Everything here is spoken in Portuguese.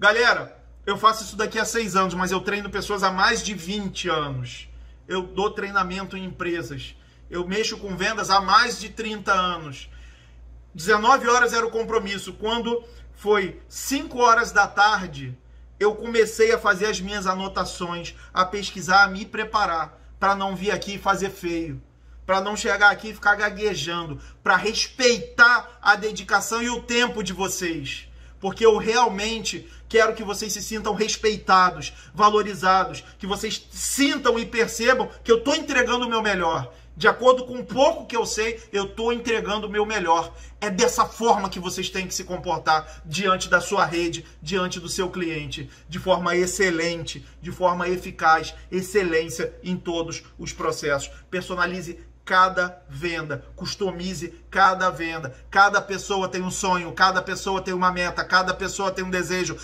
Galera, eu faço isso daqui a seis anos, mas eu treino pessoas há mais de 20 anos. Eu dou treinamento em empresas. Eu mexo com vendas há mais de 30 anos. 19 horas era o compromisso. Quando foi 5 horas da tarde, eu comecei a fazer as minhas anotações, a pesquisar, a me preparar para não vir aqui e fazer feio, para não chegar aqui e ficar gaguejando, para respeitar a dedicação e o tempo de vocês porque eu realmente quero que vocês se sintam respeitados, valorizados, que vocês sintam e percebam que eu estou entregando o meu melhor. De acordo com o pouco que eu sei, eu estou entregando o meu melhor. É dessa forma que vocês têm que se comportar diante da sua rede, diante do seu cliente, de forma excelente, de forma eficaz, excelência em todos os processos. Personalize cada venda, customize cada venda. Cada pessoa tem um sonho, cada pessoa tem uma meta, cada pessoa tem um desejo.